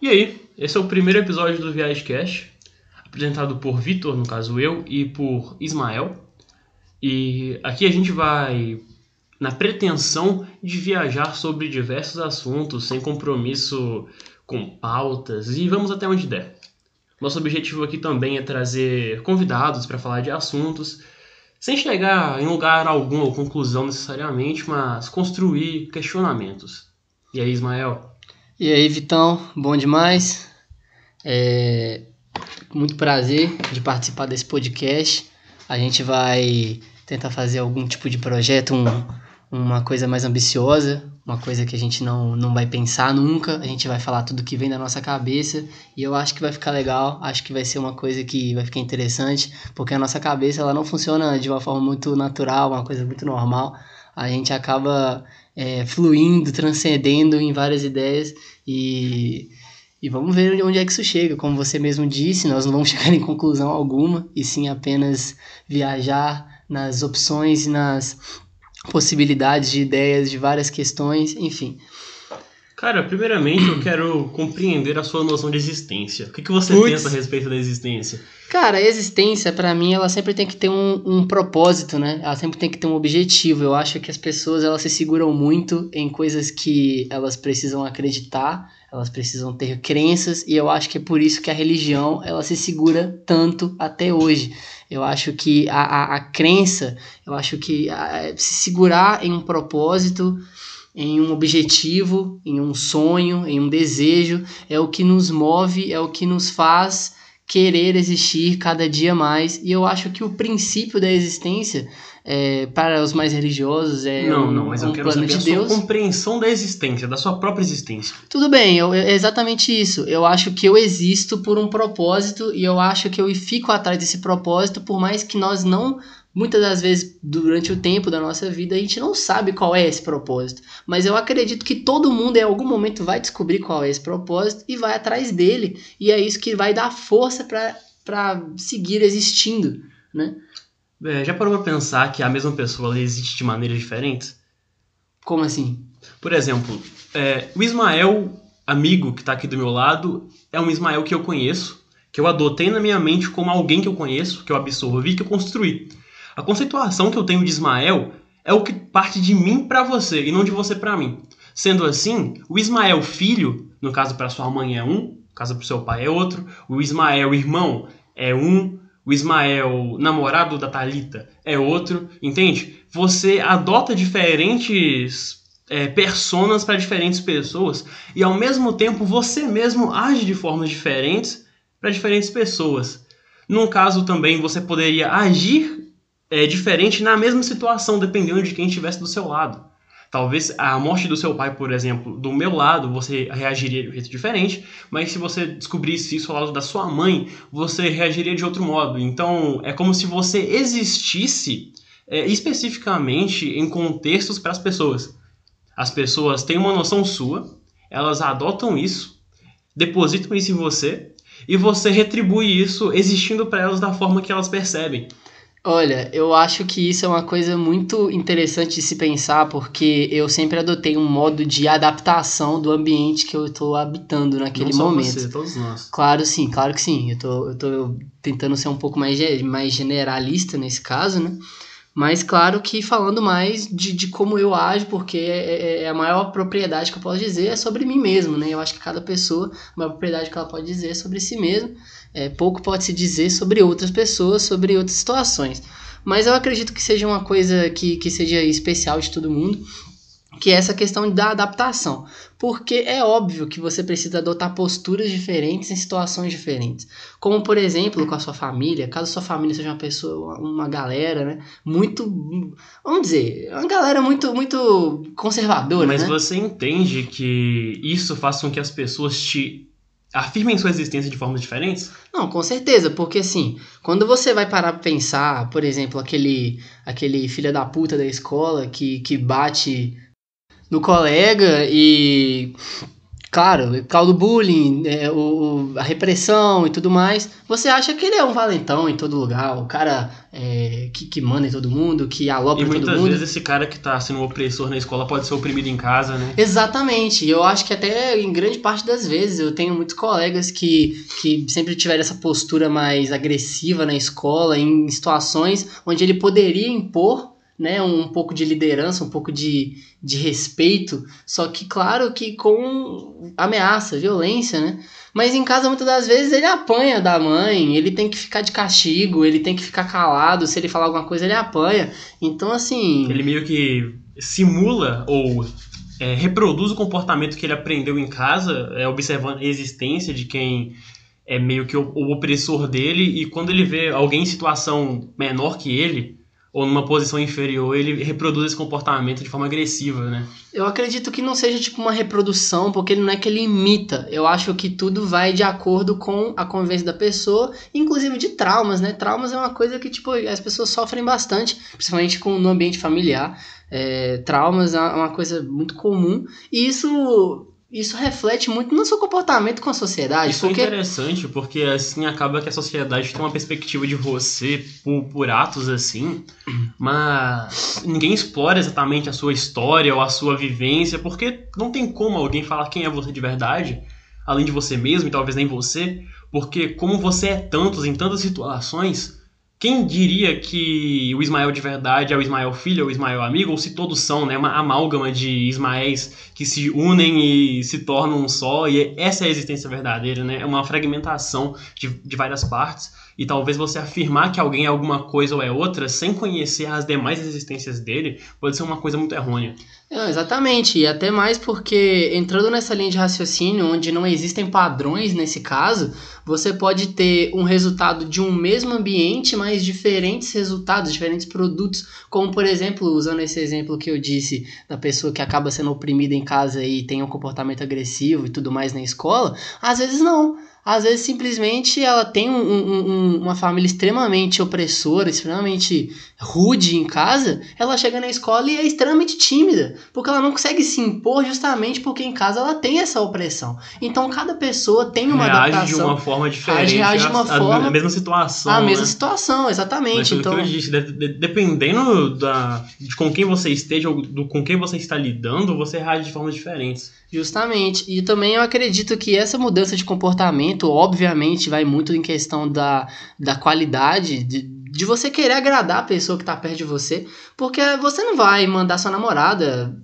E aí, esse é o primeiro episódio do Viagecast, apresentado por Vitor, no caso eu, e por Ismael. E aqui a gente vai na pretensão de viajar sobre diversos assuntos, sem compromisso com pautas, e vamos até onde der. Nosso objetivo aqui também é trazer convidados para falar de assuntos, sem chegar em lugar algum ou conclusão necessariamente, mas construir questionamentos. E aí, Ismael? E aí, Vitão, bom demais. É muito prazer de participar desse podcast. A gente vai tentar fazer algum tipo de projeto, um, uma coisa mais ambiciosa, uma coisa que a gente não, não vai pensar nunca. A gente vai falar tudo que vem da nossa cabeça e eu acho que vai ficar legal. Acho que vai ser uma coisa que vai ficar interessante, porque a nossa cabeça ela não funciona de uma forma muito natural, uma coisa muito normal. A gente acaba é, fluindo, transcendendo em várias ideias e, e vamos ver onde é que isso chega. Como você mesmo disse, nós não vamos chegar em conclusão alguma e sim apenas viajar nas opções e nas possibilidades de ideias de várias questões, enfim. Cara, primeiramente eu quero compreender a sua noção de existência. O que, que você Puts. pensa a respeito da existência? Cara, a existência, para mim, ela sempre tem que ter um, um propósito, né? Ela sempre tem que ter um objetivo. Eu acho que as pessoas, elas se seguram muito em coisas que elas precisam acreditar, elas precisam ter crenças, e eu acho que é por isso que a religião, ela se segura tanto até hoje. Eu acho que a, a, a crença, eu acho que a, se segurar em um propósito, em um objetivo, em um sonho, em um desejo, é o que nos move, é o que nos faz querer existir cada dia mais. E eu acho que o princípio da existência, é, para os mais religiosos, é não, um, não, mas eu um quero plano saber de a Deus. sua compreensão da existência, da sua própria existência. Tudo bem, eu, é exatamente isso. Eu acho que eu existo por um propósito e eu acho que eu fico atrás desse propósito, por mais que nós não, muitas das vezes, durante o tempo da nossa vida, a gente não sabe qual é esse propósito. Mas eu acredito que todo mundo em algum momento vai descobrir qual é esse propósito e vai atrás dele. E é isso que vai dar força para seguir existindo, né? É, já parou pra pensar que a mesma pessoa existe de maneiras diferentes? Como assim? Por exemplo, é, o Ismael, amigo que tá aqui do meu lado, é um Ismael que eu conheço, que eu adotei na minha mente como alguém que eu conheço, que eu absorvi, que eu construí. A conceituação que eu tenho de Ismael é o que parte de mim pra você e não de você pra mim. Sendo assim, o Ismael filho, no caso para sua mãe é um, no caso para seu pai é outro, o Ismael irmão é um, o Ismael namorado da Talita é outro, entende? Você adota diferentes é, personas para diferentes pessoas e ao mesmo tempo você mesmo age de formas diferentes para diferentes pessoas. Num caso também você poderia agir é, diferente na mesma situação, dependendo de quem estivesse do seu lado. Talvez a morte do seu pai, por exemplo, do meu lado, você reagiria de um jeito diferente, mas se você descobrisse isso ao lado da sua mãe, você reagiria de outro modo. Então, é como se você existisse é, especificamente em contextos para as pessoas. As pessoas têm uma noção sua, elas adotam isso, depositam isso em você, e você retribui isso existindo para elas da forma que elas percebem. Olha, eu acho que isso é uma coisa muito interessante de se pensar, porque eu sempre adotei um modo de adaptação do ambiente que eu estou habitando naquele Não só momento. você, todos nós. Claro, sim, claro que sim. Eu tô tentando ser um pouco mais, mais generalista nesse caso, né? Mas claro que falando mais de, de como eu ajo, porque é, é a maior propriedade que eu posso dizer é sobre mim mesmo, né? Eu acho que cada pessoa, a maior propriedade que ela pode dizer é sobre si mesmo. É, pouco pode se dizer sobre outras pessoas, sobre outras situações. Mas eu acredito que seja uma coisa que, que seja especial de todo mundo, que é essa questão da adaptação. Porque é óbvio que você precisa adotar posturas diferentes em situações diferentes. Como, por exemplo, com a sua família, caso a sua família seja uma pessoa, uma galera, né? Muito. Vamos dizer, uma galera muito, muito conservadora, Mas né? você entende que isso faz com que as pessoas te afirmem sua existência de formas diferentes? Não, com certeza, porque assim, quando você vai parar pra pensar, por exemplo, aquele, aquele filho da puta da escola que, que bate no colega e claro, causa do bullying, é, o, a repressão e tudo mais, você acha que ele é um valentão em todo lugar, o cara é, que, que manda em todo mundo, que alopra E todo muitas mundo. vezes esse cara que tá sendo um opressor na escola pode ser oprimido em casa, né? Exatamente, eu acho que até em grande parte das vezes eu tenho muitos colegas que, que sempre tiveram essa postura mais agressiva na escola, em situações onde ele poderia impor né, um pouco de liderança, um pouco de, de respeito, só que claro que com ameaça, violência, né? Mas em casa muitas das vezes ele apanha da mãe, ele tem que ficar de castigo, ele tem que ficar calado, se ele falar alguma coisa ele apanha. Então assim, Ele meio que simula ou é, reproduz o comportamento que ele aprendeu em casa, é, observando a existência de quem é meio que o, o opressor dele, e quando ele vê alguém em situação menor que ele, ou numa posição inferior, ele reproduz esse comportamento de forma agressiva, né? Eu acredito que não seja tipo uma reprodução, porque não é que ele imita. Eu acho que tudo vai de acordo com a convivência da pessoa, inclusive de traumas, né? Traumas é uma coisa que tipo as pessoas sofrem bastante, principalmente com no ambiente familiar. É, traumas é uma coisa muito comum e isso isso reflete muito no seu comportamento com a sociedade, Isso porque é interessante, porque assim acaba que a sociedade tem uma perspectiva de você por, por atos assim, mas ninguém explora exatamente a sua história ou a sua vivência, porque não tem como alguém falar quem é você de verdade, além de você mesmo e talvez nem você, porque como você é tantos em tantas situações, quem diria que o Ismael de verdade é o Ismael filho, ou o Ismael amigo, ou se todos são, né? Uma amálgama de Ismaéis que se unem e se tornam um só, e essa é a existência verdadeira, né? É uma fragmentação de, de várias partes, e talvez você afirmar que alguém é alguma coisa ou é outra, sem conhecer as demais existências dele, pode ser uma coisa muito errônea. Não, exatamente, e até mais porque entrando nessa linha de raciocínio onde não existem padrões nesse caso, você pode ter um resultado de um mesmo ambiente, mas diferentes resultados, diferentes produtos, como por exemplo, usando esse exemplo que eu disse da pessoa que acaba sendo oprimida em casa e tem um comportamento agressivo e tudo mais na escola, às vezes não. Às vezes simplesmente ela tem um, um, um, uma família extremamente opressora, extremamente rude em casa, ela chega na escola e é extremamente tímida, porque ela não consegue se impor justamente porque em casa ela tem essa opressão. Então cada pessoa tem uma reage adaptação. de uma forma diferente, reage de uma a, forma- a mesma situação. a mesma né? situação, Mas exatamente. Então, que eu disse, de- de- dependendo da, de com quem você esteja ou do, com quem você está lidando, você reage de formas diferentes. Justamente. E também eu acredito que essa mudança de comportamento, obviamente, vai muito em questão da, da qualidade, de, de você querer agradar a pessoa que tá perto de você. Porque você não vai mandar sua namorada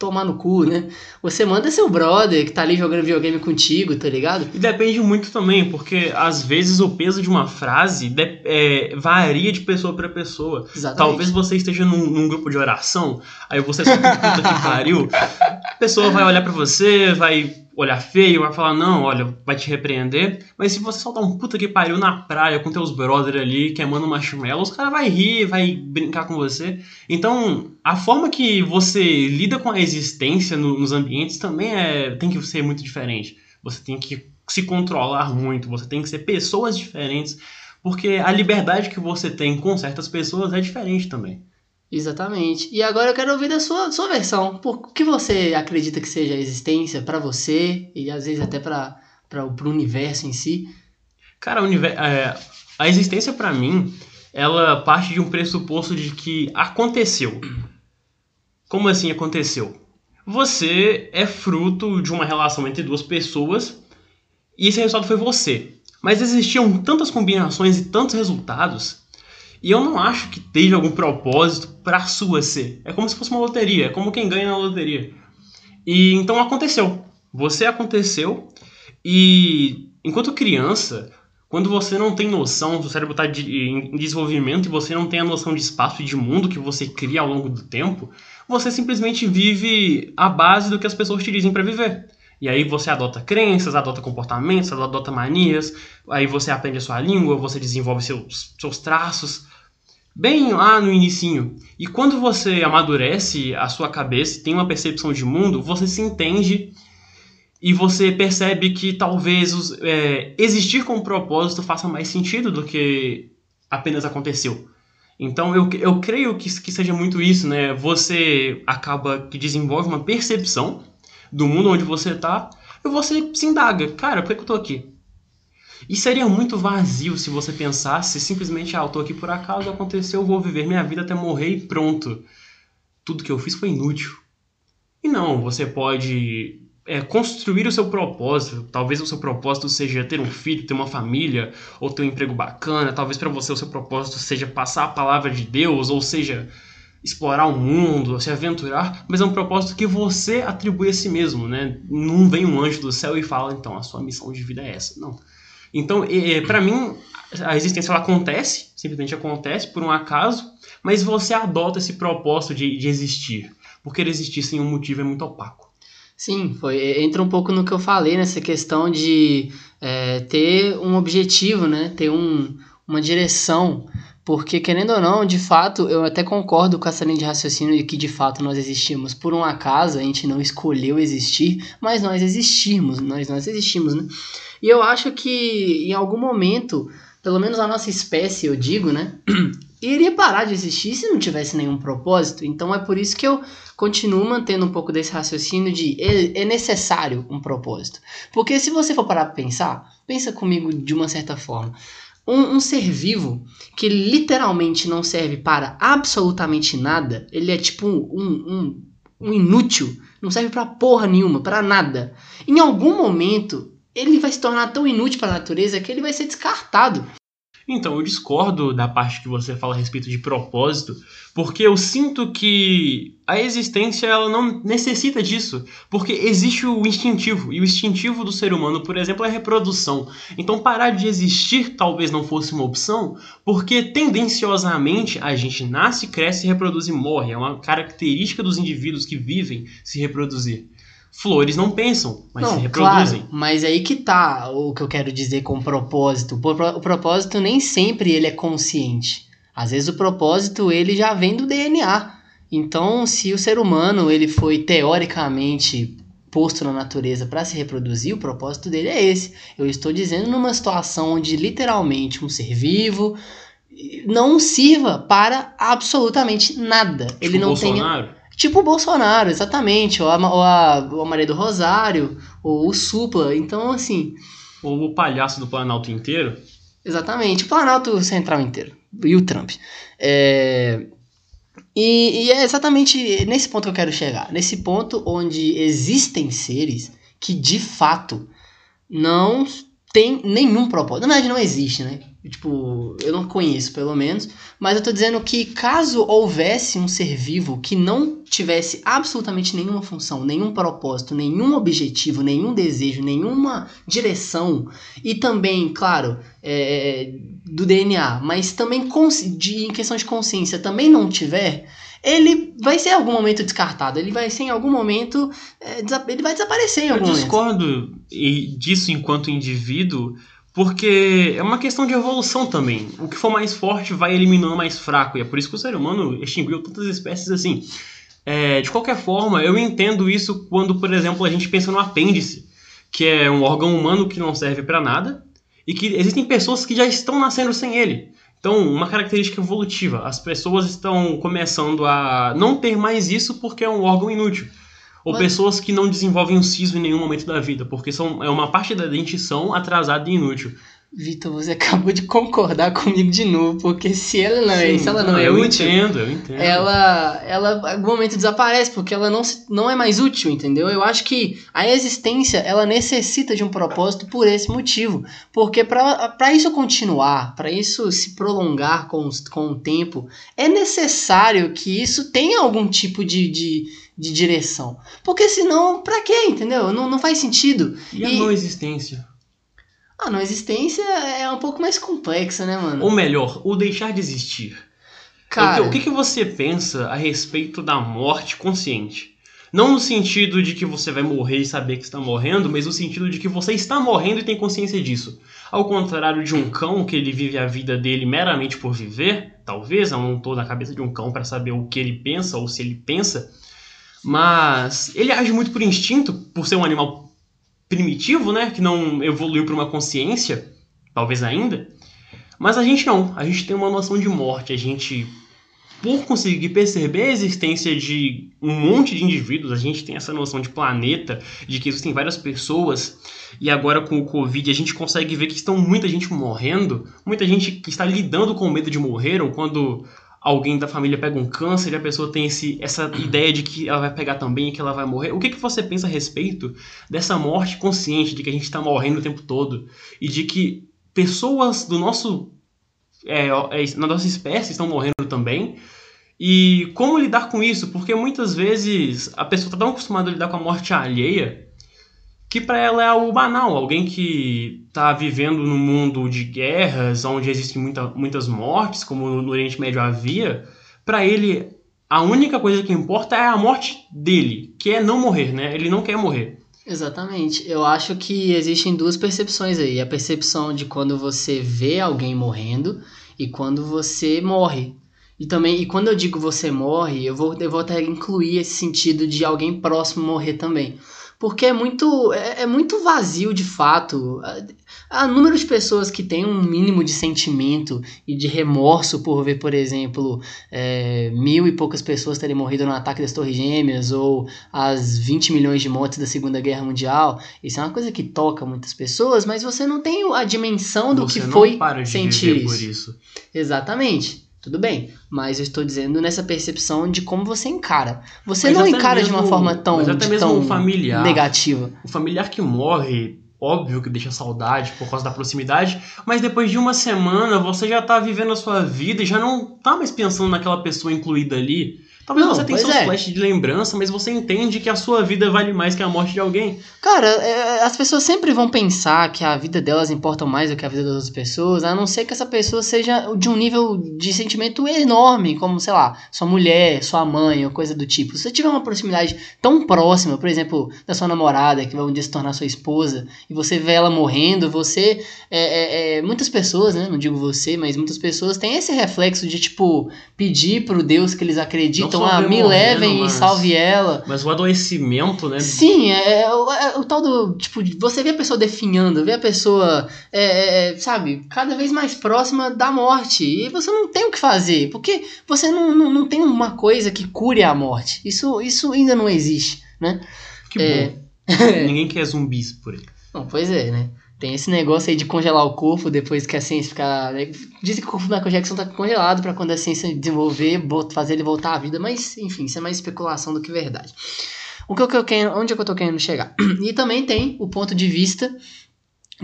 tomar no cu, né? Você manda seu brother que tá ali jogando videogame contigo, tá ligado? E depende muito também, porque às vezes o peso de uma frase é, varia de pessoa para pessoa. Exatamente. Talvez você esteja num, num grupo de oração, aí você só puta que pariu. A pessoa vai olhar pra você, vai olhar feio, vai falar, não, olha, vai te repreender. Mas se você soltar um puta que pariu na praia com teus brothers ali, queimando marshmallow, os caras vai rir, vai brincar com você. Então, a forma que você lida com a existência no- nos ambientes também é, tem que ser muito diferente. Você tem que se controlar muito, você tem que ser pessoas diferentes, porque a liberdade que você tem com certas pessoas é diferente também. Exatamente. E agora eu quero ouvir da sua, sua versão. Por que você acredita que seja a existência pra você e às vezes até para para o universo em si? Cara, é, a existência pra mim, ela parte de um pressuposto de que aconteceu. Como assim aconteceu? Você é fruto de uma relação entre duas pessoas e esse resultado foi você. Mas existiam tantas combinações e tantos resultados e eu não acho que teve algum propósito pra sua ser. É como se fosse uma loteria, é como quem ganha na loteria. E então aconteceu. Você aconteceu e enquanto criança, quando você não tem noção, seu cérebro está em desenvolvimento e você não tem a noção de espaço e de mundo que você cria ao longo do tempo, você simplesmente vive a base do que as pessoas te dizem para viver. E aí você adota crenças, adota comportamentos, adota manias, aí você aprende a sua língua, você desenvolve seus, seus traços. Bem lá no inicinho. E quando você amadurece a sua cabeça, tem uma percepção de mundo, você se entende e você percebe que talvez é, existir com um propósito faça mais sentido do que apenas aconteceu. Então eu, eu creio que, que seja muito isso, né? Você acaba que desenvolve uma percepção do mundo onde você está, E você se indaga, cara, por que, que eu tô aqui? E seria muito vazio se você pensasse simplesmente, ah, eu tô aqui por acaso, aconteceu, eu vou viver minha vida até morrer e pronto. Tudo que eu fiz foi inútil. E não, você pode é, construir o seu propósito. Talvez o seu propósito seja ter um filho, ter uma família, ou ter um emprego bacana. Talvez para você o seu propósito seja passar a palavra de Deus, ou seja, explorar o mundo, se aventurar, mas é um propósito que você atribui a si mesmo, né? Não vem um anjo do céu e fala, então, a sua missão de vida é essa. Não. Então, para mim, a existência ela acontece, simplesmente acontece por um acaso, mas você adota esse propósito de, de existir. Porque existir sem um motivo é muito opaco. Sim, foi, entra um pouco no que eu falei, nessa questão de é, ter um objetivo, né? ter um, uma direção. Porque, querendo ou não, de fato, eu até concordo com essa linha de raciocínio de que de fato nós existimos por um acaso, a gente não escolheu existir, mas nós existimos, nós, nós existimos, né? E eu acho que em algum momento, pelo menos a nossa espécie, eu digo, né? iria parar de existir se não tivesse nenhum propósito. Então é por isso que eu continuo mantendo um pouco desse raciocínio de é, é necessário um propósito. Porque se você for parar para pensar, pensa comigo de uma certa forma. Um, um, ser vivo que literalmente não serve para absolutamente nada, ele é tipo um, um, um inútil, não serve para porra nenhuma, para nada. Em algum momento, ele vai se tornar tão inútil para a natureza que ele vai ser descartado. Então, eu discordo da parte que você fala a respeito de propósito, porque eu sinto que a existência ela não necessita disso, porque existe o instintivo, e o instintivo do ser humano, por exemplo, é a reprodução. Então, parar de existir talvez não fosse uma opção, porque tendenciosamente a gente nasce, cresce, reproduz e morre. É uma característica dos indivíduos que vivem se reproduzir. Flores não pensam, mas não, se reproduzem. Claro, mas aí que tá o que eu quero dizer com propósito. O propósito nem sempre ele é consciente. Às vezes o propósito ele já vem do DNA. Então, se o ser humano ele foi teoricamente posto na natureza para se reproduzir, o propósito dele é esse. Eu estou dizendo numa situação onde literalmente um ser vivo não sirva para absolutamente nada. Tipo ele não Bolsonaro? Tipo o Bolsonaro, exatamente, ou a, ou a, ou a Maria do Rosário, ou o Supla. Então, assim. Ou o palhaço do Planalto inteiro. Exatamente, o Planalto Central inteiro. E o Trump. É... E, e é exatamente nesse ponto que eu quero chegar. Nesse ponto onde existem seres que de fato não tem nenhum propósito. Na verdade, não existe, né? Tipo, eu não conheço, pelo menos. Mas eu tô dizendo que caso houvesse um ser vivo que não tivesse absolutamente nenhuma função, nenhum propósito, nenhum objetivo, nenhum desejo, nenhuma direção, e também, claro, é, do DNA, mas também de, em questão de consciência também não tiver, ele vai ser em algum momento descartado, ele vai ser em algum momento, é, ele vai desaparecer em algum Eu momento. discordo disso enquanto indivíduo, porque é uma questão de evolução também. O que for mais forte vai eliminando mais fraco, e é por isso que o ser humano extinguiu tantas espécies assim. É, de qualquer forma, eu entendo isso quando, por exemplo, a gente pensa no apêndice, que é um órgão humano que não serve para nada, e que existem pessoas que já estão nascendo sem ele. Então, uma característica evolutiva. As pessoas estão começando a não ter mais isso porque é um órgão inútil. Ou Mas... pessoas que não desenvolvem o siso em nenhum momento da vida, porque são, é uma parte da dentição atrasada e inútil. Vitor, você acabou de concordar comigo de novo, porque se ela não é, se ela não, não é eu útil, entendo, eu entendo. ela, ela em algum momento desaparece, porque ela não, não é mais útil, entendeu? Eu acho que a existência, ela necessita de um propósito por esse motivo, porque para isso continuar, para isso se prolongar com, com o tempo, é necessário que isso tenha algum tipo de, de, de direção, porque senão, para quê, entendeu? Não, não faz sentido. E, e a não existência? A não existência é um pouco mais complexa, né, mano? Ou melhor, o deixar de existir. Cara... O que, o que você pensa a respeito da morte consciente? Não no sentido de que você vai morrer e saber que está morrendo, mas no sentido de que você está morrendo e tem consciência disso. Ao contrário de um cão que ele vive a vida dele meramente por viver, talvez, eu não estou na cabeça de um cão para saber o que ele pensa ou se ele pensa, mas ele age muito por instinto, por ser um animal primitivo, né? Que não evoluiu para uma consciência, talvez ainda. Mas a gente não. A gente tem uma noção de morte. A gente por conseguir perceber a existência de um monte de indivíduos, a gente tem essa noção de planeta, de que existem várias pessoas, e agora com o Covid a gente consegue ver que estão muita gente morrendo, muita gente que está lidando com o medo de morrer, ou quando alguém da família pega um câncer e a pessoa tem esse, essa ideia de que ela vai pegar também e que ela vai morrer. O que, que você pensa a respeito dessa morte consciente, de que a gente está morrendo o tempo todo, e de que pessoas do nosso é, é, na nossa espécie estão morrendo também. E como lidar com isso? Porque muitas vezes a pessoa está tão acostumada a lidar com a morte alheia que para ela é algo banal. Alguém que está vivendo num mundo de guerras, onde existem muita, muitas mortes, como no Oriente Médio havia, para ele a única coisa que importa é a morte dele, que é não morrer, né? Ele não quer morrer. Exatamente. Eu acho que existem duas percepções aí. A percepção de quando você vê alguém morrendo e quando você morre. E também, e quando eu digo você morre, eu vou, eu vou até incluir esse sentido de alguém próximo morrer também porque é muito, é, é, muito vazio de fato. Há número de pessoas que têm um mínimo de sentimento e de remorso por ver, por exemplo, é, mil e poucas pessoas terem morrido no ataque das Torres Gêmeas ou as 20 milhões de mortes da Segunda Guerra Mundial. Isso é uma coisa que toca muitas pessoas, mas você não tem a dimensão do você que foi sentir isso. isso. Exatamente. Tudo bem, mas eu estou dizendo nessa percepção de como você encara. Você mas não encara mesmo, de uma forma tão, mas até mesmo tão familiar, negativa. O familiar que morre, óbvio que deixa saudade por causa da proximidade, mas depois de uma semana você já está vivendo a sua vida e já não está mais pensando naquela pessoa incluída ali. Talvez não, você tenha seus é. flashes de lembrança, mas você entende que a sua vida vale mais que a morte de alguém. Cara, é, as pessoas sempre vão pensar que a vida delas importa mais do que a vida das outras pessoas, a não ser que essa pessoa seja de um nível de sentimento enorme, como, sei lá, sua mulher, sua mãe, ou coisa do tipo. Se você tiver uma proximidade tão próxima, por exemplo, da sua namorada, que vai um dia se tornar sua esposa, e você vê ela morrendo, você. É, é, é muitas pessoas, né? Não digo você, mas muitas pessoas têm esse reflexo de, tipo, pedir pro Deus que eles acreditam ah, me levem mas, e salve ela. Mas o adoecimento, né? Sim, é, é, é, o tal do. Tipo, você vê a pessoa definhando, vê a pessoa, é, é, é, sabe, cada vez mais próxima da morte. E você não tem o que fazer, porque você não, não, não tem uma coisa que cure a morte. Isso, isso ainda não existe, né? Que bom. Ninguém quer zumbis por aí. Não, pois é, né? Tem esse negócio aí de congelar o corpo depois que a ciência ficar. Né? Dizem que o corpo da Michael Jackson tá congelado para quando a ciência desenvolver, fazer ele voltar à vida, mas enfim, isso é mais especulação do que verdade. O que eu quero, onde é que eu tô querendo chegar? E também tem o ponto de vista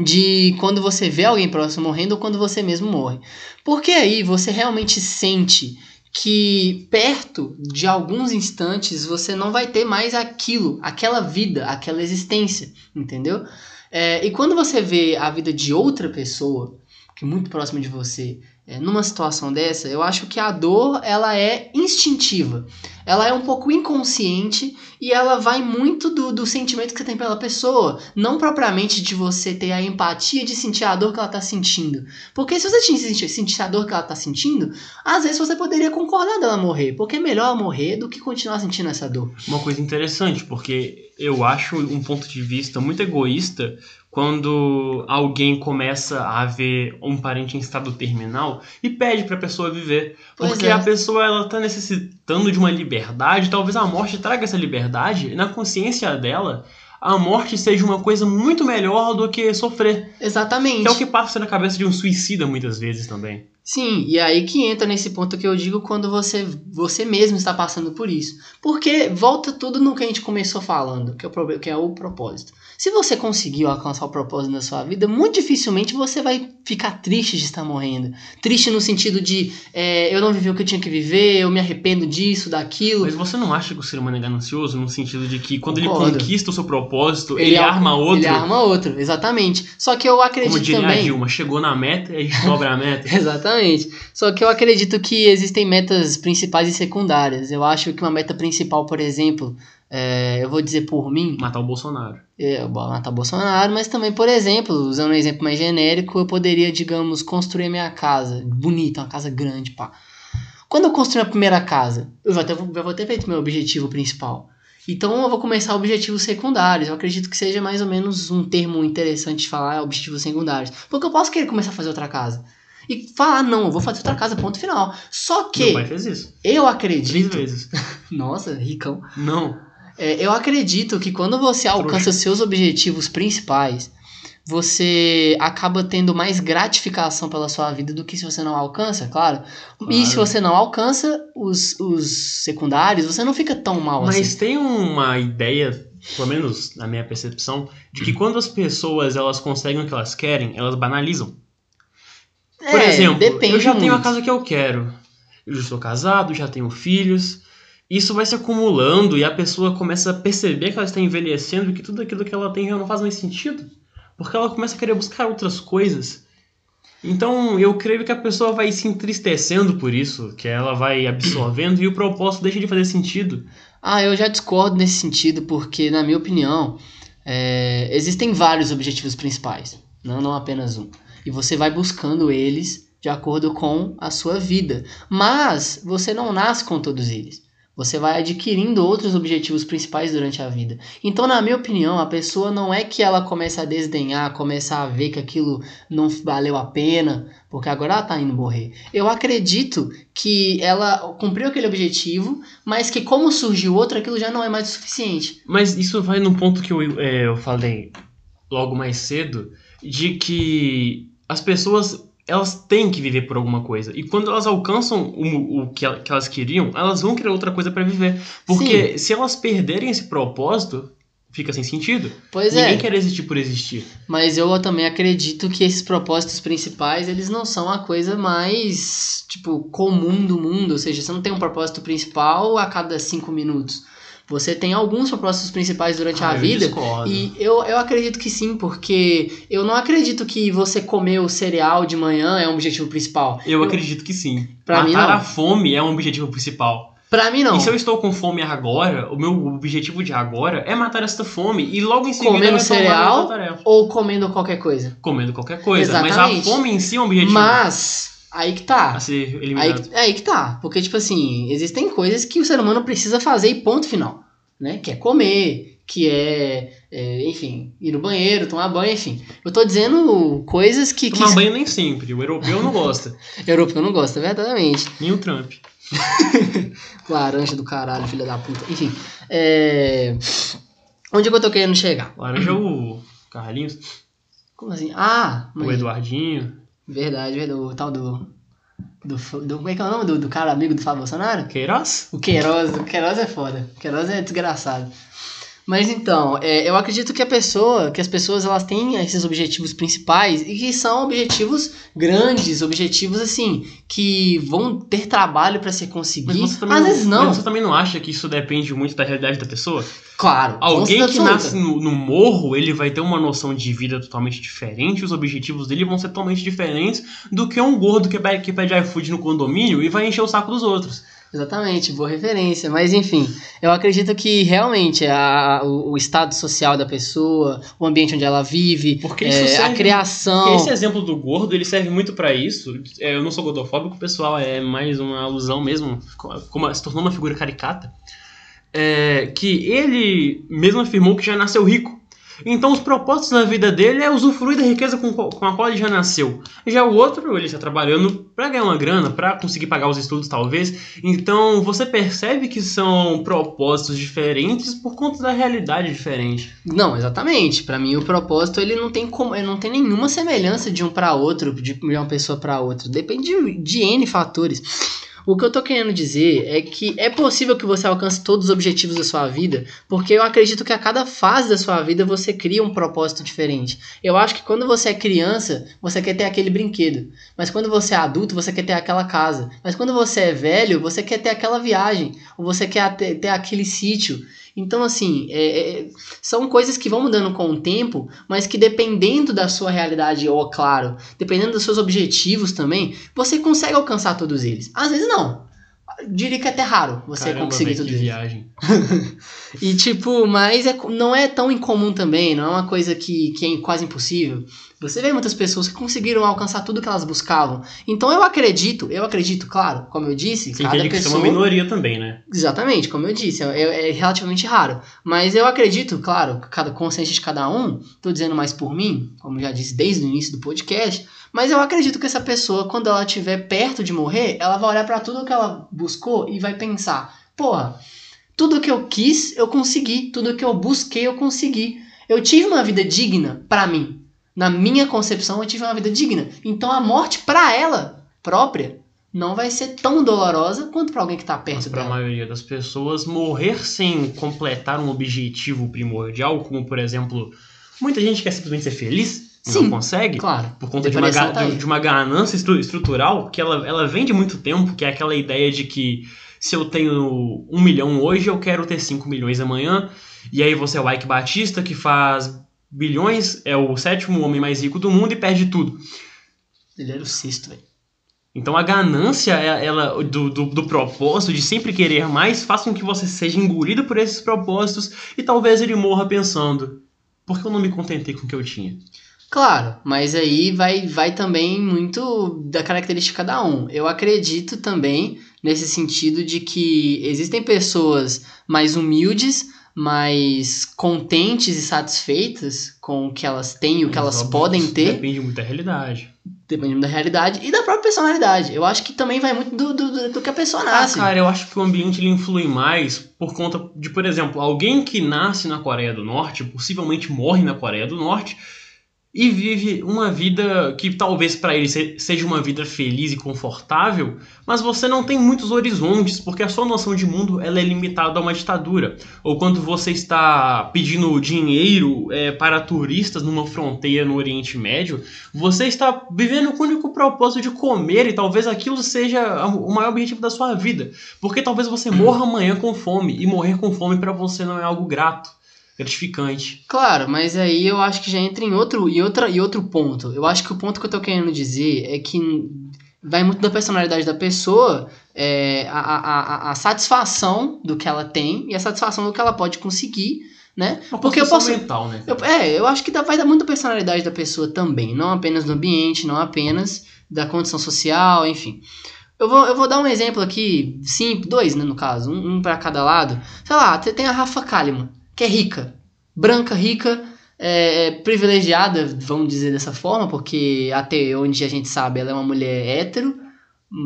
de quando você vê alguém próximo morrendo ou quando você mesmo morre. Porque aí você realmente sente que perto de alguns instantes você não vai ter mais aquilo, aquela vida, aquela existência, entendeu? É, e quando você vê a vida de outra pessoa, que é muito próxima de você, é, numa situação dessa, eu acho que a dor ela é instintiva. Ela é um pouco inconsciente e ela vai muito do, do sentimento que você tem pela pessoa, não propriamente de você ter a empatia de sentir a dor que ela está sentindo. Porque se você sentir, sentir a dor que ela está sentindo, às vezes você poderia concordar dela morrer, porque é melhor morrer do que continuar sentindo essa dor. Uma coisa interessante, porque eu acho um ponto de vista muito egoísta quando alguém começa a ver um parente em estado terminal e pede para a pessoa viver, porque é. a pessoa ela tá necessitando de uma liberdade, talvez a morte traga essa liberdade, e na consciência dela, a morte seja uma coisa muito melhor do que sofrer. Exatamente. Que é o que passa na cabeça de um suicida muitas vezes também. Sim, e aí que entra nesse ponto que eu digo quando você, você mesmo está passando por isso. Porque volta tudo no que a gente começou falando, que é o, que é o propósito. Se você conseguiu alcançar o propósito da sua vida, muito dificilmente você vai ficar triste de estar morrendo. Triste no sentido de é, eu não vivi o que eu tinha que viver, eu me arrependo disso, daquilo. Mas você não acha que o ser humano é ganancioso no sentido de que quando Concordo. ele conquista o seu propósito, ele, ele arma outro? Ele arma outro, exatamente. Só que eu acredito Como diria também... a Dilma, chegou na meta e a gente dobra a meta. exatamente. Só que eu acredito que existem metas principais e secundárias. Eu acho que uma meta principal, por exemplo, é, eu vou dizer por mim. Matar o Bolsonaro. É, matar o Bolsonaro, mas também, por exemplo, usando um exemplo mais genérico, eu poderia, digamos, construir minha casa. Bonita, uma casa grande, pá. Quando eu construir a primeira casa, eu já, ter, já vou ter feito meu objetivo principal. Então eu vou começar objetivos secundários. Eu acredito que seja mais ou menos um termo interessante de falar, objetivos secundários. Porque eu posso querer começar a fazer outra casa. e falar, não, eu vou fazer outra casa, ponto final. Só Meu que pai fez isso. eu Três acredito. vezes. Nossa, ricão. Não. É, eu acredito que quando você alcança seus objetivos principais, você acaba tendo mais gratificação pela sua vida do que se você não alcança, claro. E Claro. se você não alcança os, os secundários, você não fica tão mal Mas assim. tem uma ideia, pelo menos na minha percepção, de que quando as pessoas elas conseguem o que elas querem, elas banalizam. Por É, exemplo, eu já tenho a muito. casa que eu quero. Eu já sou casado, já tenho filhos. Isso vai se acumulando e a pessoa começa a perceber que ela está envelhecendo e que tudo aquilo que ela tem já não faz mais sentido. Porque ela começa a querer buscar outras coisas. Então eu creio que a pessoa vai se entristecendo por isso, que ela vai absorvendo e o propósito deixa de fazer sentido. Ah, eu já discordo nesse sentido, porque, na minha opinião, é, existem vários objetivos principais, não, não apenas um. E você vai buscando eles de acordo com a sua vida. Mas você não nasce com todos eles. Você vai adquirindo outros objetivos principais durante a vida. Então, na minha opinião, a pessoa não é que ela começa a desdenhar, começa a ver que aquilo não valeu a pena, porque agora ela tá indo morrer. Eu acredito que ela cumpriu aquele objetivo, mas que como surgiu outro, aquilo já não é mais o suficiente. Mas isso vai num ponto que eu, é, eu falei logo mais cedo, de que as pessoas elas têm que viver por alguma coisa. E quando elas alcançam o, o que, el- que elas queriam, elas vão querer outra coisa pra viver. Porque se elas perderem esse propósito, fica sem sentido. Pois Ninguém é, quer existir por existir. mas eu também acredito que esses propósitos principais, eles não são a coisa mais, tipo, comum do mundo. Ou seja, você não tem um propósito principal a cada cinco minutos. Você tem alguns propósitos principais durante Ah, a eu vida. discordo. E eu, eu acredito que sim, porque eu não acredito que você comer o cereal de manhã é um objetivo principal. Eu acredito que sim. Pra Matar mim, não. a fome é um objetivo principal. Pra mim, não. E se eu estou com fome agora, o meu objetivo de agora é matar esta fome. E logo em seguida Comendo eu cereal? Ou comendo qualquer coisa. Comendo qualquer coisa. Mas Exatamente. a fome em si é um objetivo Mas, aí que tá. Aí, aí que tá. Porque, tipo assim, existem coisas que o ser humano precisa fazer e ponto final. Né? Que é comer, que é, é, enfim, ir no banheiro, tomar banho, enfim. Eu tô dizendo coisas que. que Tomar banho nem sempre. O europeu não gosta. Europeu não gosta, verdadeiramente. Nem o Trump. Laranja do caralho, filha da puta. Enfim. É... Onde é que eu tô querendo chegar? Laranja é o Carlinhos, Como assim? Ah, o mas... Eduardinho. Verdade, verdade. O tal do, do. do- Como é que é o nome do, do cara amigo do Fábio Bolsonaro? Queiroz? O Queiroz, o Queiroz é foda. O Queiroz é desgraçado. Mas então, é, eu acredito que a pessoa, que as pessoas elas têm esses objetivos principais e que são objetivos grandes, objetivos assim, que vão ter trabalho pra se Mas conseguir. Às não, vezes não. mas você também não acha que isso depende muito da realidade da pessoa? Claro. Alguém que nasce no, no morro, ele vai ter uma noção de vida totalmente diferente, os objetivos dele vão ser totalmente diferentes do que um gordo que, que pede iFood no condomínio e vai encher o saco dos outros. Exatamente, boa referência. Mas enfim, eu acredito que realmente a, o, o estado social da pessoa, o ambiente onde ela vive, Porque é, isso a serve- criação. Porque esse exemplo do gordo, ele serve muito pra isso. É, eu não sou gordofóbico, pessoal, é mais uma alusão mesmo, como se tornou uma figura caricata. É, que ele mesmo afirmou que já nasceu rico. Então os propósitos da vida dele é usufruir da riqueza com, com a qual ele já nasceu. Já o outro, ele está trabalhando pra ganhar uma grana, pra conseguir pagar os estudos talvez. Então você percebe que são propósitos diferentes por conta da realidade diferente. Não, exatamente. Pra mim o propósito ele não tem como, ele não tem nenhuma semelhança de um pra outro, de uma pessoa pra outra. Depende de, de N fatores. O que eu tô querendo dizer é que é possível que você alcance todos os objetivos da sua vida, porque eu acredito que a cada fase da sua vida você cria um propósito diferente. Eu acho que quando você é criança, você quer ter aquele brinquedo, mas quando você é adulto, você quer ter aquela casa. Mas quando você é velho, você quer ter aquela viagem, ou você quer ter, ter aquele sítio. Então, assim, é- é- são coisas que vão mudando com o tempo, mas que dependendo da sua realidade, ou claro, dependendo dos seus objetivos também, você consegue alcançar todos eles. Às vezes não. Diria que é até raro você Caramba, conseguir tudo que isso. viagem. E tipo, mas é, não é tão incomum também, não é uma coisa que, que é quase impossível. Você vê muitas pessoas que conseguiram alcançar tudo que elas buscavam. Então eu acredito, eu acredito, claro, como eu disse, Você cada isso é pessoa. uma minoria também, né? Exatamente, como eu disse, é, é relativamente raro. Mas eu acredito, claro, cada consciência de cada um, tô dizendo mais por mim, como já disse desde o início do podcast, mas eu acredito que essa pessoa, quando ela estiver perto de morrer, ela vai olhar pra tudo que ela buscou e vai pensar: porra, tudo que eu quis, eu consegui, tudo que eu busquei, eu consegui. Eu tive uma vida digna pra mim. Na minha concepção, eu tive uma vida digna. Então a morte pra ela própria não vai ser tão dolorosa quanto pra alguém que tá perto Mas para a dela. maioria das pessoas, morrer sem completar um objetivo primordial, como por exemplo, muita gente quer simplesmente ser feliz Sim, não consegue, Claro. por conta de uma, tá de, de uma ganância estru- estrutural que ela, ela vem de muito tempo, que é aquela ideia de que se eu tenho um milhão hoje, eu quero ter cinco milhões amanhã. E aí você é o Ike Batista, que faz bilhões, é o sétimo homem mais rico do mundo e perde tudo. Ele era o sexto, velho. Então a ganância é- ela, do, do, do propósito, de sempre querer mais, faz com que você seja engolido por esses propósitos e talvez ele morra pensando: por que eu não me contentei com o que eu tinha? Claro, mas aí vai, vai também muito da característica de cada um. Eu acredito também nesse sentido de que existem pessoas mais humildes, mais contentes e satisfeitas com o que elas têm, o que elas podem ter, Depende muito da realidade. dependendo da realidade e da própria personalidade. Eu acho que também vai muito do, do, do- que a pessoa Ah, nasce. cara, eu acho que o ambiente ele influi mais por conta de, por exemplo, alguém que nasce na Coreia do Norte, possivelmente morre na Coreia do Norte e vive uma vida que talvez pra ele se- seja uma vida feliz e confortável, mas você não tem muitos horizontes, porque a sua noção de mundo ela é limitada a uma ditadura. Ou quando você está pedindo dinheiro é, para turistas numa fronteira no Oriente Médio, você está vivendo com o único propósito de comer e talvez aquilo seja o maior objetivo da sua vida. Porque talvez você morra amanhã com fome e morrer com fome para você não é algo grato, gratificante. Claro, mas aí eu acho que já entra em outro, em outra, em outro ponto. Eu acho que o ponto que eu tô querendo dizer é que vai muito da personalidade da pessoa, é, a, a, a, satisfação do que ela tem e a satisfação do que ela pode conseguir, né? Uma Porque eu posso- mental, né? Eu- é, eu acho que dá- vai dar muito da personalidade da pessoa também, não apenas do ambiente, não apenas da condição social, enfim. Eu vou, eu vou dar um exemplo aqui, sim, dois, né, no caso, um, um para cada lado. Sei lá, você tem a Rafa Kalimann, que é rica, branca, rica, é, privilegiada, vamos dizer dessa forma, porque até onde a gente sabe ela é uma mulher hétero.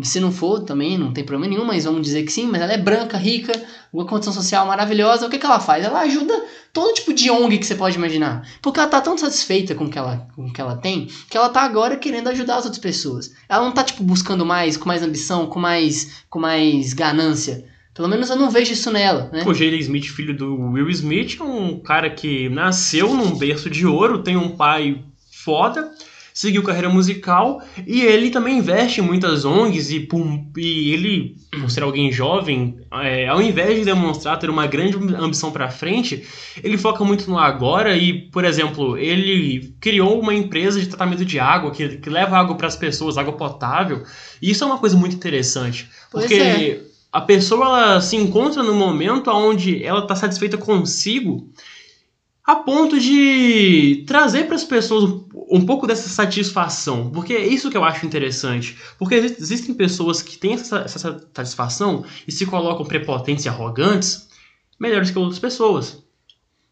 Se não for, também não tem problema nenhum, mas vamos dizer que sim. Mas ela é branca, rica, uma condição social maravilhosa. O que, que ela faz? Ela ajuda todo tipo de ONG que você pode imaginar. Porque ela tá tão satisfeita com o que ela, com o que ela tem, que ela tá agora querendo ajudar as outras pessoas. Ela não tá, tipo, buscando mais, com mais ambição, com mais, com mais ganância. Pelo menos eu não vejo isso nela, né? O Jaden Smith, filho do Will Smith, é um cara que nasceu num berço de ouro, tem um pai foda, seguiu carreira musical e ele também investe em muitas ONGs e, por- e ele, por ser alguém jovem, é, ao invés de demonstrar ter uma grande ambição pra frente, ele foca muito no agora e, por exemplo, ele criou uma empresa de tratamento de água que, que leva água para as pessoas, água potável, e isso é uma coisa muito interessante, Pois porque é. A pessoa se encontra no momento onde ela está satisfeita consigo a ponto de trazer para as pessoas um, pouco dessa satisfação, porque é isso que eu acho interessante, porque exi- existem pessoas que têm essa, essa satisfação e se colocam prepotentes e arrogantes melhores que outras pessoas.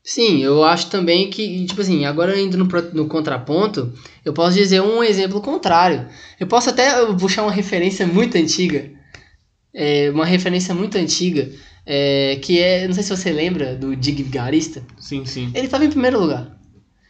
Sim, eu acho também que, tipo assim, agora indo no, no contraponto, eu posso dizer um exemplo contrário. Eu posso até puxar uma referência muito antiga, é, uma referência muito antiga, é, que é, não sei se você lembra do Dig Vigarista. Sim, sim. Ele estava em primeiro lugar.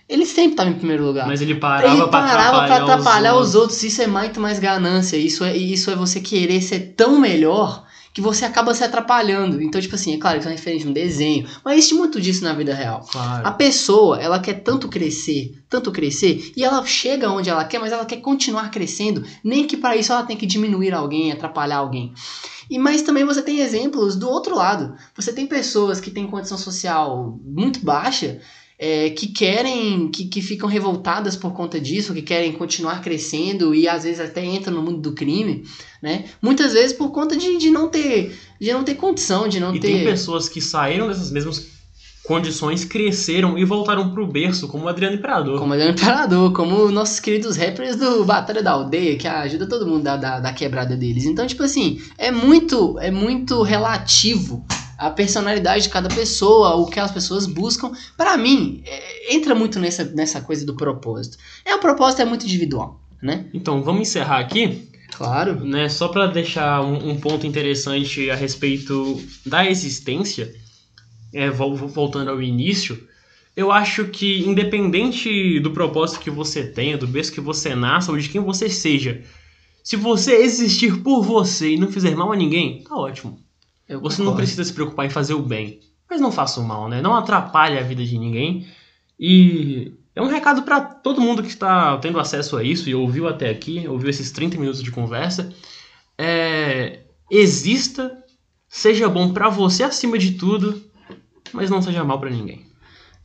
Ele sempre estava em primeiro lugar. Mas ele parava ele para parava atrapalhar os, os outros. Isso é muito mais ganância. Isso é, isso é você querer ser tão melhor que você acaba se atrapalhando. Então, tipo assim, é claro que é referente a um desenho, mas existe muito disso na vida real. A Claro. pessoa, ela quer tanto crescer, tanto crescer, e ela chega onde ela quer, mas ela quer continuar crescendo, nem que para isso ela tem que diminuir alguém, atrapalhar alguém. E mas também você tem exemplos do outro lado. Você tem pessoas que têm condição social muito baixa é, que querem, que, que ficam revoltadas por conta disso, que querem continuar crescendo e às vezes até entram no mundo do crime, né? Muitas vezes por conta de, de não ter de não ter condição, de não e ter. tem pessoas que saíram dessas mesmas condições, cresceram e voltaram pro berço, como o Adriano Imperador. Como Adriano Imperador, como nossos queridos rappers do Batalha da Aldeia, que ajuda todo mundo da, da, da quebrada deles. Então, tipo assim, é muito, é muito relativo a personalidade de cada pessoa, o que as pessoas buscam. Para mim, é, entra muito nessa, nessa coisa do propósito. É, o propósito é muito individual, né? Então, vamos encerrar aqui. Claro. Né, só para deixar um, um ponto interessante a respeito da existência é, voltando ao início, eu acho que independente do propósito que você tenha, do berço que você nasça ou de quem você seja, se você existir por você e não fizer mal a ninguém, tá ótimo. Eu você concordo. não precisa se preocupar em fazer o bem, mas não faça o mal, né? Não atrapalhe a vida de ninguém. E é um recado para todo mundo que está tendo acesso a isso e ouviu até aqui, ouviu esses 30 minutos de conversa. É, exista, seja bom para você acima de tudo mas não seja mal para ninguém.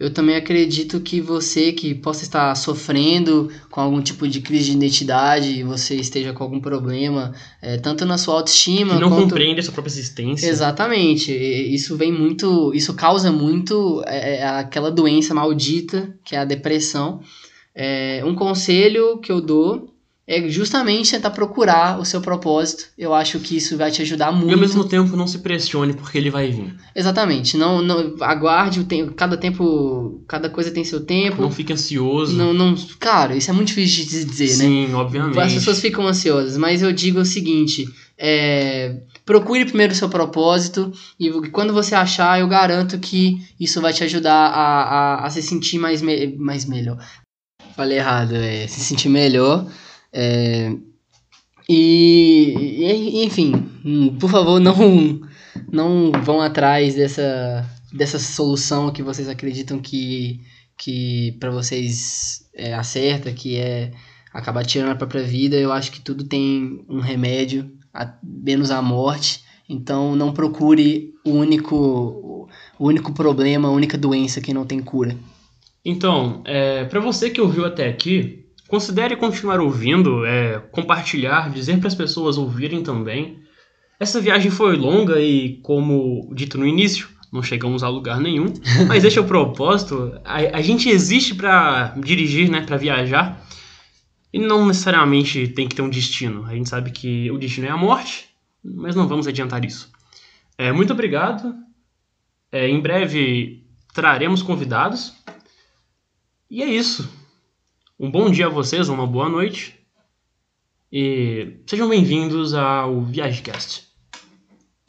Eu também acredito que você que possa estar sofrendo com algum tipo de crise de identidade, você esteja com algum problema, é, tanto na sua autoestima. Que não quanto... compreende a sua própria existência. Exatamente. Isso vem muito. Isso causa muito é, é, aquela doença maldita que é a depressão. É, um conselho que eu dou é justamente tentar procurar o seu propósito. Eu acho que isso vai te ajudar muito. E ao mesmo tempo não se pressione porque ele vai vir. Exatamente. Não, não aguarde o tempo. Cada tempo, cada coisa tem seu tempo. Não fique ansioso. Não, não. Cara, isso é muito difícil de dizer, Sim, né? Sim, obviamente. As pessoas ficam ansiosas, mas eu digo o seguinte: é, procure primeiro o seu propósito e quando você achar, eu garanto que isso vai te ajudar a, a, a se sentir mais, me, mais melhor. Falei errado, é se sentir melhor é, e, enfim, por favor, não, não vão atrás dessa, dessa solução que vocês acreditam que, que para vocês é, acerta, que é acabar tirando a própria vida. Eu acho que tudo tem um remédio, a, menos a morte. Então não procure o único, o único problema, a única doença que não tem cura. Então, é, para você que ouviu até aqui, Considere continuar ouvindo, é, compartilhar, dizer para as pessoas ouvirem também. Essa viagem foi longa e, como dito no início, não chegamos a lugar nenhum, mas esse é o propósito. A, a gente existe para dirigir, né, para viajar, e não necessariamente tem que ter um destino. A gente sabe que o destino é a morte, mas não vamos adiantar isso. É, muito obrigado. É, em breve traremos convidados. E é isso. Um bom dia a vocês, uma boa noite. E sejam bem-vindos ao ViageCast.